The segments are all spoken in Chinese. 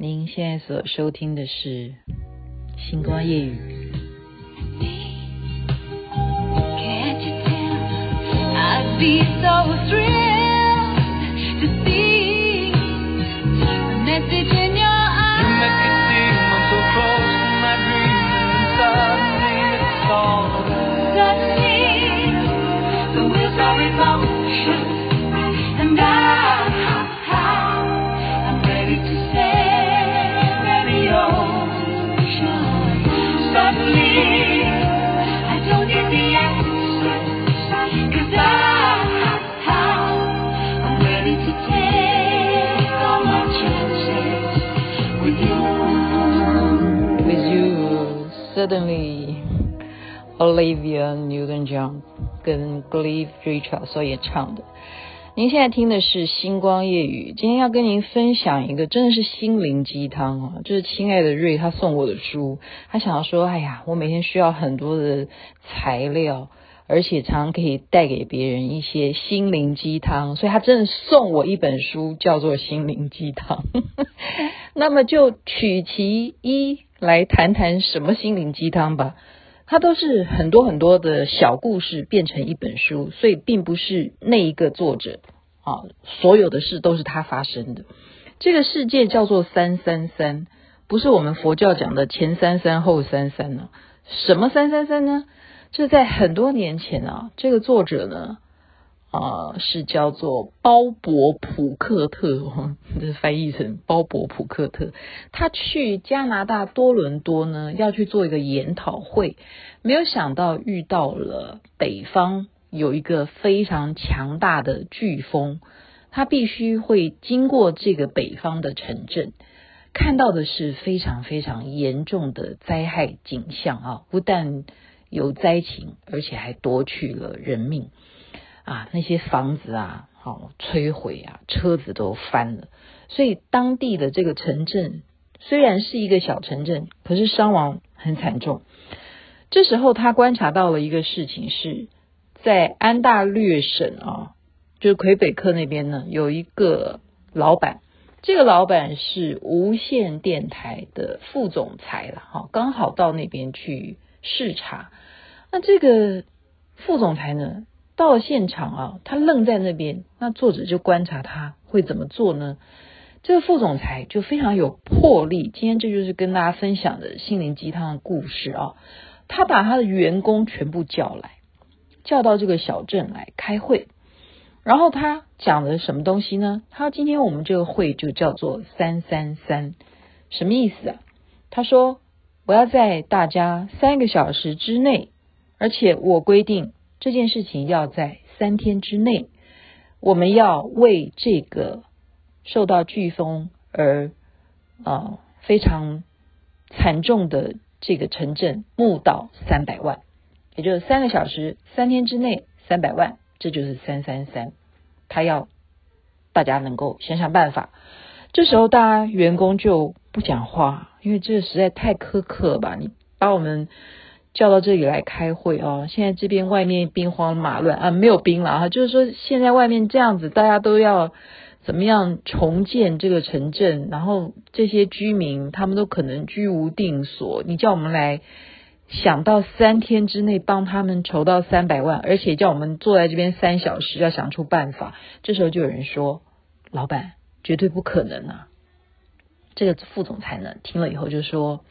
您现在所收听的是《星光夜语》。Suddenly, Olivia Newton-John 跟 Cliff Richard 所演唱的。您现在听的是《星光夜雨》，今天要跟您分享一个真的是心灵鸡汤啊！就是亲爱的瑞他送我的书，他想要说：“哎呀，我每天需要很多的材料，而且常常可以带给别人一些心灵鸡汤，所以他真的送我一本书，叫做《心灵鸡汤》。”那么就取其一。来谈谈什么心灵鸡汤吧，它都是很多很多的小故事变成一本书，所以并不是那一个作者啊，所有的事都是他发生的。这个世界叫做三三三，不是我们佛教讲的前三三后三三呢？什么三三三呢？这在很多年前啊，这个作者呢。啊、是叫做鲍勃普克特，这翻译成鲍勃普克特。他去加拿大多伦多呢，要去做一个研讨会，没有想到遇到了北方有一个非常强大的飓风，他必须会经过这个北方的城镇，看到的是非常非常严重的灾害景象啊！不但有灾情，而且还夺去了人命。啊，那些房子啊，好摧毁啊，车子都翻了。所以当地的这个城镇虽然是一个小城镇，可是伤亡很惨重。这时候他观察到了一个事情是，在安大略省啊，就是魁北克那边呢，有一个老板，这个老板是无线电台的副总裁了，哈，刚好到那边去视察。那这个副总裁呢？到了现场啊，他愣在那边。那作者就观察他会怎么做呢？这个副总裁就非常有魄力。今天这就是跟大家分享的心灵鸡汤的故事啊。他把他的员工全部叫来，叫到这个小镇来开会。然后他讲了什么东西呢？他：“今天我们这个会就叫做三三三，什么意思啊？”他说：“我要在大家三个小时之内，而且我规定。”这件事情要在三天之内，我们要为这个受到飓风而啊、呃、非常惨重的这个城镇募到三百万，也就是三个小时，三天之内三百万，这就是三三三。他要大家能够想想办法。这时候大家员工就不讲话，因为这实在太苛刻了吧？你把我们。叫到这里来开会哦，现在这边外面兵荒马乱啊，没有兵了哈，就是说现在外面这样子，大家都要怎么样重建这个城镇，然后这些居民他们都可能居无定所，你叫我们来想到三天之内帮他们筹到三百万，而且叫我们坐在这边三小时要想出办法，这时候就有人说，老板绝对不可能啊，这个副总裁呢听了以后就说，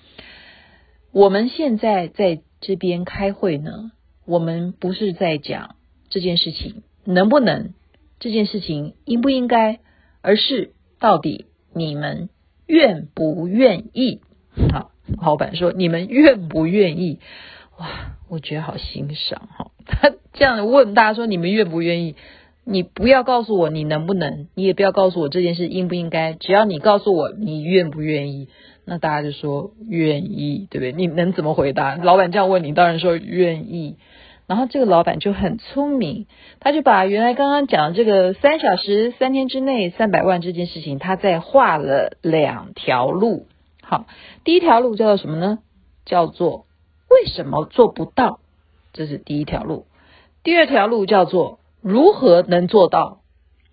我们现在在。这边开会呢，我们不是在讲这件事情能不能，这件事情应不应该，而是到底你们愿不愿意？好，老板说你们愿不愿意？哇，我觉得好欣赏哈。他这样问大家说你们愿不愿意？你不要告诉我你能不能，你也不要告诉我这件事应不应该，只要你告诉我你愿不愿意。那大家就说愿意，对不对？你能怎么回答？老板这样问你，当然说愿意。然后这个老板就很聪明，他就把原来刚刚讲的这个三小时、三天之内三百万这件事情，他再画了两条路。好，第一条路叫做什么呢？叫做为什么做不到？这是第一条路。第二条路叫做如何能做到？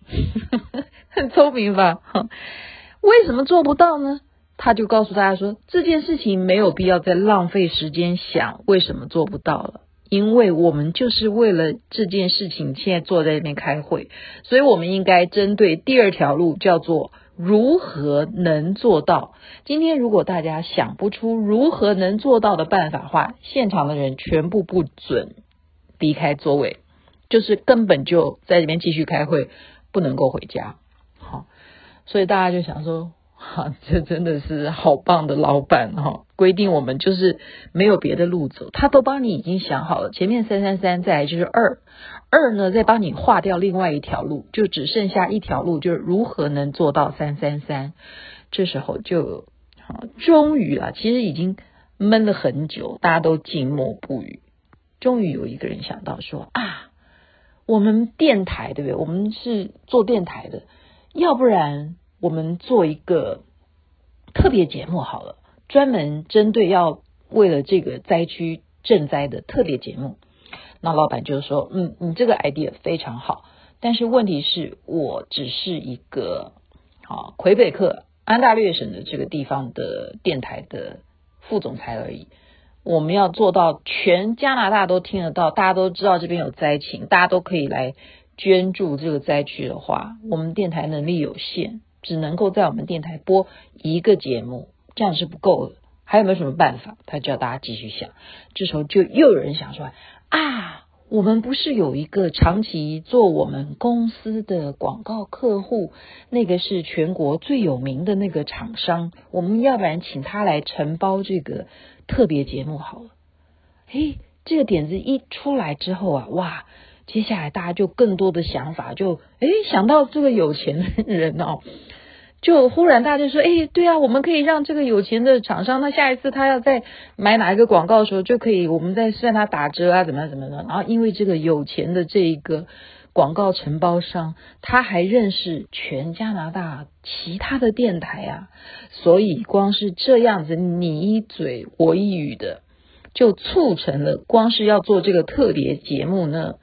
很聪明吧？为什么做不到呢？他就告诉大家说，这件事情没有必要再浪费时间想为什么做不到了，因为我们就是为了这件事情现在坐在那边开会，所以我们应该针对第二条路叫做如何能做到。今天如果大家想不出如何能做到的办法的话，现场的人全部不准离开座位，就是根本就在这边继续开会，不能够回家。好，所以大家就想说。哈，这真的是好棒的老板哈！规定我们就是没有别的路走，他都帮你已经想好了，前面三三三，再就是二二呢，再帮你划掉另外一条路，就只剩下一条路，就是如何能做到三三三。这时候就啊，终于啊，其实已经闷了很久，大家都静默不语。终于有一个人想到说啊，我们电台对不对？我们是做电台的，要不然。我们做一个特别节目好了，专门针对要为了这个灾区赈灾的特别节目。那老板就说：“嗯，你这个 idea 非常好，但是问题是我只是一个啊魁北克安大略省的这个地方的电台的副总裁而已。我们要做到全加拿大都听得到，大家都知道这边有灾情，大家都可以来捐助这个灾区的话，我们电台能力有限。”只能够在我们电台播一个节目，这样是不够的。还有没有什么办法？他叫大家继续想。这时候就又有人想出来啊，我们不是有一个长期做我们公司的广告客户，那个是全国最有名的那个厂商，我们要不然请他来承包这个特别节目好了。嘿，这个点子一出来之后啊，哇！接下来大家就更多的想法，就诶想到这个有钱的人哦，就忽然大家就说，诶对啊，我们可以让这个有钱的厂商，他下一次他要再买哪一个广告的时候，就可以我们再算他打折啊，怎么样怎么样。然后因为这个有钱的这一个广告承包商，他还认识全加拿大其他的电台啊，所以光是这样子你一嘴我一语的，就促成了光是要做这个特别节目呢。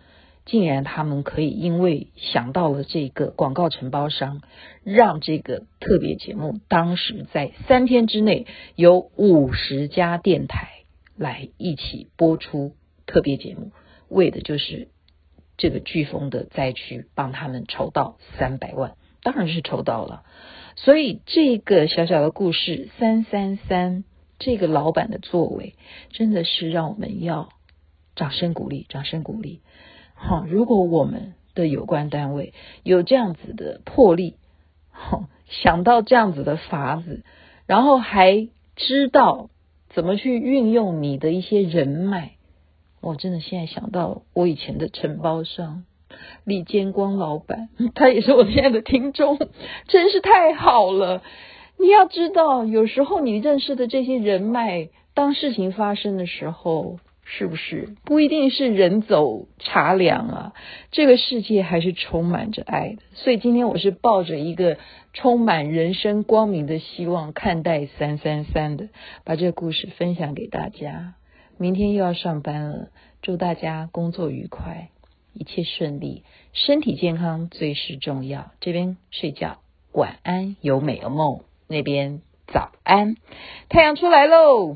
竟然他们可以因为想到了这个广告承包商，让这个特别节目当时在三天之内有五十家电台来一起播出特别节目，为的就是这个飓风的灾区帮他们筹到三百万，当然是筹到了。所以这个小小的故事三三三，这个老板的作为真的是让我们要掌声鼓励，掌声鼓励。好，如果我们的有关单位有这样子的魄力，好，想到这样子的法子，然后还知道怎么去运用你的一些人脉，我真的现在想到我以前的承包商李建光老板，他也是我现在的听众，真是太好了。你要知道，有时候你认识的这些人脉，当事情发生的时候。是不是不一定是人走茶凉啊？这个世界还是充满着爱的。所以今天我是抱着一个充满人生光明的希望看待三三三的，把这个故事分享给大家。明天又要上班了，祝大家工作愉快，一切顺利，身体健康最是重要。这边睡觉，晚安，有美梦；那边早安，太阳出来喽。